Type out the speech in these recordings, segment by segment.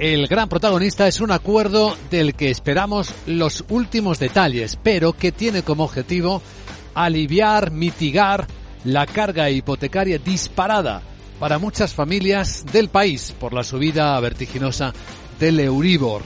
El gran protagonista es un acuerdo del que esperamos los últimos detalles, pero que tiene como objetivo aliviar, mitigar la carga hipotecaria disparada para muchas familias del país por la subida vertiginosa del Euribor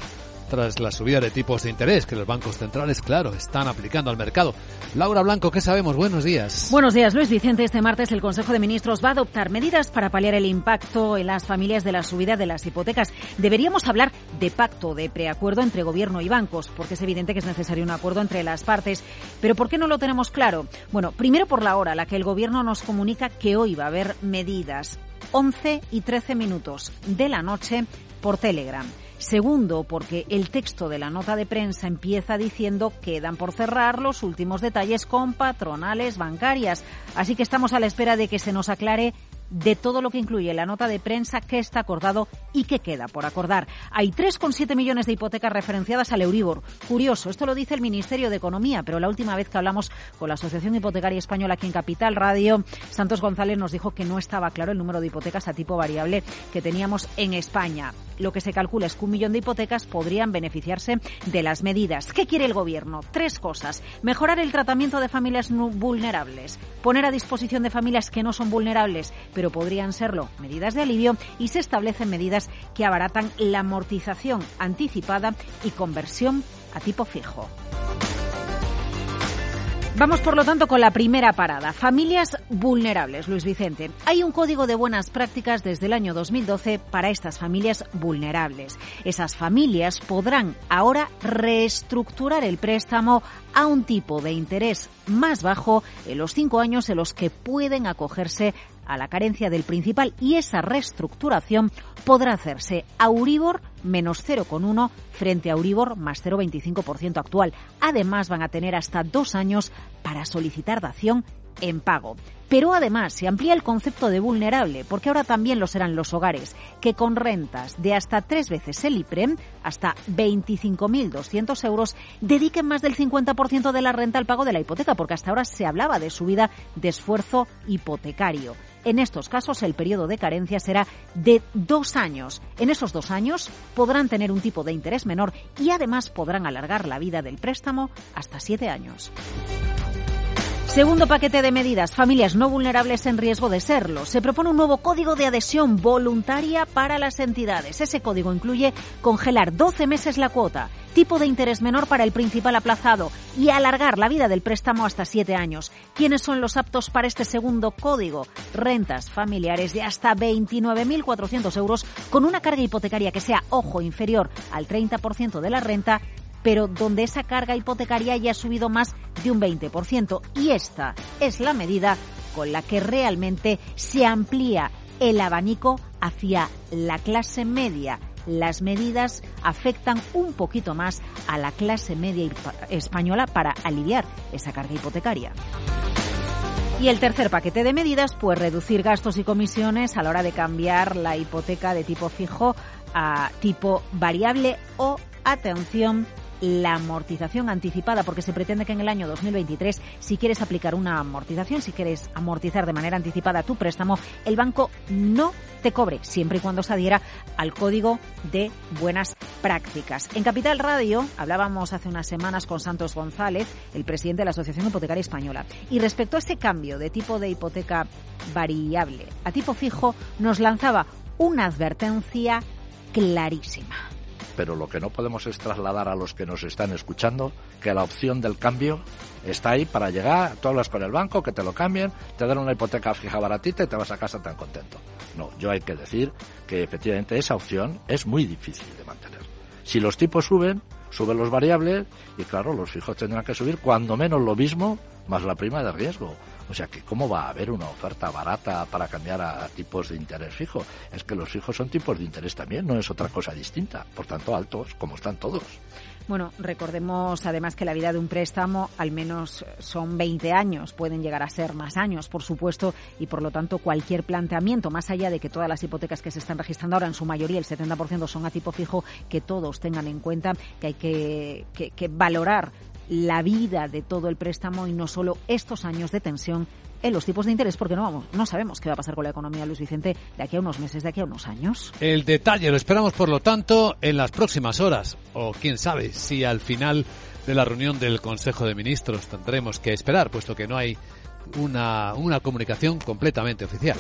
tras la subida de tipos de interés que los bancos centrales, claro, están aplicando al mercado. Laura Blanco, ¿qué sabemos? Buenos días. Buenos días, Luis Vicente. Este martes el Consejo de Ministros va a adoptar medidas para paliar el impacto en las familias de la subida de las hipotecas. Deberíamos hablar de pacto, de preacuerdo entre gobierno y bancos, porque es evidente que es necesario un acuerdo entre las partes. Pero ¿por qué no lo tenemos claro? Bueno, primero por la hora la que el gobierno nos comunica que hoy va a haber medidas. 11 y 13 minutos de la noche por Telegram. Segundo, porque el texto de la nota de prensa empieza diciendo que dan por cerrar los últimos detalles con patronales bancarias. Así que estamos a la espera de que se nos aclare de todo lo que incluye la nota de prensa, qué está acordado y qué queda por acordar. Hay 3,7 millones de hipotecas referenciadas al Euribor. Curioso, esto lo dice el Ministerio de Economía, pero la última vez que hablamos con la Asociación Hipotecaria Española aquí en Capital Radio, Santos González nos dijo que no estaba claro el número de hipotecas a tipo variable que teníamos en España. Lo que se calcula es que un millón de hipotecas podrían beneficiarse de las medidas. ¿Qué quiere el Gobierno? Tres cosas. Mejorar el tratamiento de familias vulnerables, poner a disposición de familias que no son vulnerables, pero podrían serlo medidas de alivio y se establecen medidas que abaratan la amortización anticipada y conversión a tipo fijo. Vamos, por lo tanto, con la primera parada. Familias vulnerables, Luis Vicente. Hay un código de buenas prácticas desde el año 2012 para estas familias vulnerables. Esas familias podrán ahora reestructurar el préstamo a un tipo de interés más bajo en los cinco años en los que pueden acogerse a la carencia del principal y esa reestructuración podrá hacerse a Euribor menos 0,1 frente a Euribor más 0,25% actual. Además van a tener hasta dos años para solicitar dación en pago. Pero además se amplía el concepto de vulnerable, porque ahora también lo serán los hogares, que con rentas de hasta tres veces el IPREM, hasta 25.200 euros, dediquen más del 50% de la renta al pago de la hipoteca, porque hasta ahora se hablaba de subida de esfuerzo hipotecario. En estos casos, el periodo de carencia será de dos años. En esos dos años podrán tener un tipo de interés menor y además podrán alargar la vida del préstamo hasta siete años. Segundo paquete de medidas, familias no vulnerables en riesgo de serlo. Se propone un nuevo código de adhesión voluntaria para las entidades. Ese código incluye congelar 12 meses la cuota, tipo de interés menor para el principal aplazado y alargar la vida del préstamo hasta 7 años. ¿Quiénes son los aptos para este segundo código? Rentas familiares de hasta 29.400 euros con una carga hipotecaria que sea, ojo, inferior al 30% de la renta pero donde esa carga hipotecaria haya subido más de un 20%. Y esta es la medida con la que realmente se amplía el abanico hacia la clase media. Las medidas afectan un poquito más a la clase media española para aliviar esa carga hipotecaria. Y el tercer paquete de medidas, pues reducir gastos y comisiones a la hora de cambiar la hipoteca de tipo fijo a tipo variable o, atención, la amortización anticipada, porque se pretende que en el año 2023, si quieres aplicar una amortización, si quieres amortizar de manera anticipada tu préstamo, el banco no te cobre, siempre y cuando se adhiera al código de buenas prácticas. En Capital Radio hablábamos hace unas semanas con Santos González, el presidente de la Asociación Hipotecaria Española, y respecto a ese cambio de tipo de hipoteca variable a tipo fijo, nos lanzaba una advertencia clarísima pero lo que no podemos es trasladar a los que nos están escuchando que la opción del cambio está ahí para llegar, tú hablas con el banco, que te lo cambien, te dan una hipoteca fija baratita y te vas a casa tan contento. No, yo hay que decir que efectivamente esa opción es muy difícil de mantener. Si los tipos suben, suben los variables y claro, los fijos tendrán que subir cuando menos lo mismo más la prima de riesgo. O sea que ¿cómo va a haber una oferta barata para cambiar a, tipos de interés fijo? Es que los fijos son tipos de interés también, no es otra cosa distinta. Por tanto, altos, como están todos. Bueno, recordemos además que la vida de un préstamo al menos son 20 años, pueden llegar a ser más años, por supuesto, y por lo tanto cualquier planteamiento, más allá de que todas las hipotecas que se están registrando ahora en su mayoría, el 70% son a tipo fijo, que todos tengan en cuenta que hay que, que valorar la vida de todo el préstamo y no solo estos años de tensión en los tipos de interés porque no vamos, no sabemos qué va a pasar con la economía, Luis Vicente, de aquí a unos meses, de aquí a unos años. El detalle lo esperamos, por lo tanto, en las próximas horas, o quién sabe si al final de la reunión del Consejo de Ministros tendremos que esperar, puesto que no hay una, una comunicación completamente oficial.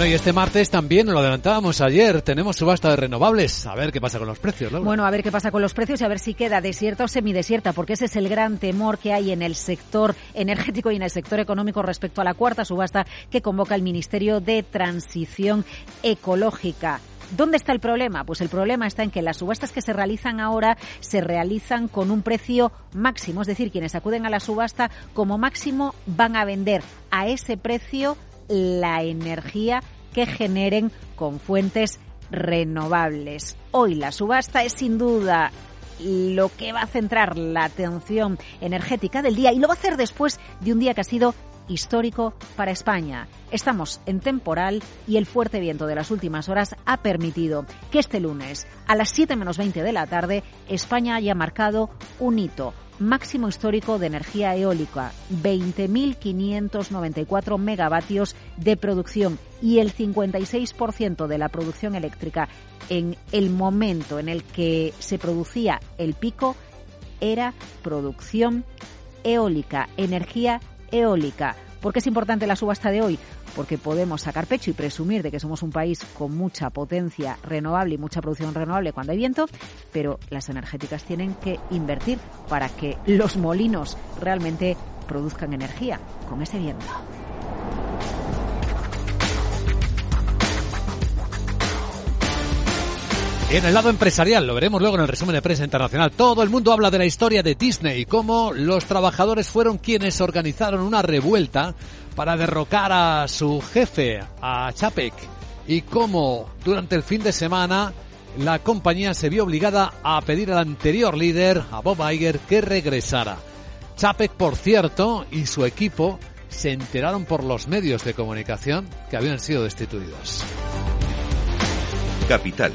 Bueno, y este martes también, lo adelantábamos ayer, tenemos subasta de renovables. A ver qué pasa con los precios. Bueno, a ver qué pasa con los precios y a ver si queda desierta o semidesierta, porque ese es el gran temor que hay en el sector energético y en el sector económico respecto a la cuarta subasta que convoca el Ministerio de Transición Ecológica. ¿Dónde está el problema? Pues el problema está en que las subastas que se realizan ahora se realizan con un precio máximo, es decir, quienes acuden a la subasta como máximo van a vender a ese precio la energía que generen con fuentes renovables. Hoy la subasta es sin duda lo que va a centrar la atención energética del día y lo va a hacer después de un día que ha sido histórico para España. Estamos en temporal y el fuerte viento de las últimas horas ha permitido que este lunes, a las 7 menos 20 de la tarde, España haya marcado un hito máximo histórico de energía eólica, 20.594 megavatios de producción y el 56% de la producción eléctrica en el momento en el que se producía el pico era producción eólica, energía eólica. ¿Por qué es importante la subasta de hoy? Porque podemos sacar pecho y presumir de que somos un país con mucha potencia renovable y mucha producción renovable cuando hay viento, pero las energéticas tienen que invertir para que los molinos realmente produzcan energía con ese viento. En el lado empresarial, lo veremos luego en el resumen de prensa internacional, todo el mundo habla de la historia de Disney y cómo los trabajadores fueron quienes organizaron una revuelta para derrocar a su jefe, a Chapek, y cómo durante el fin de semana la compañía se vio obligada a pedir al anterior líder, a Bob Iger, que regresara. Chapek, por cierto, y su equipo se enteraron por los medios de comunicación que habían sido destituidos. Capital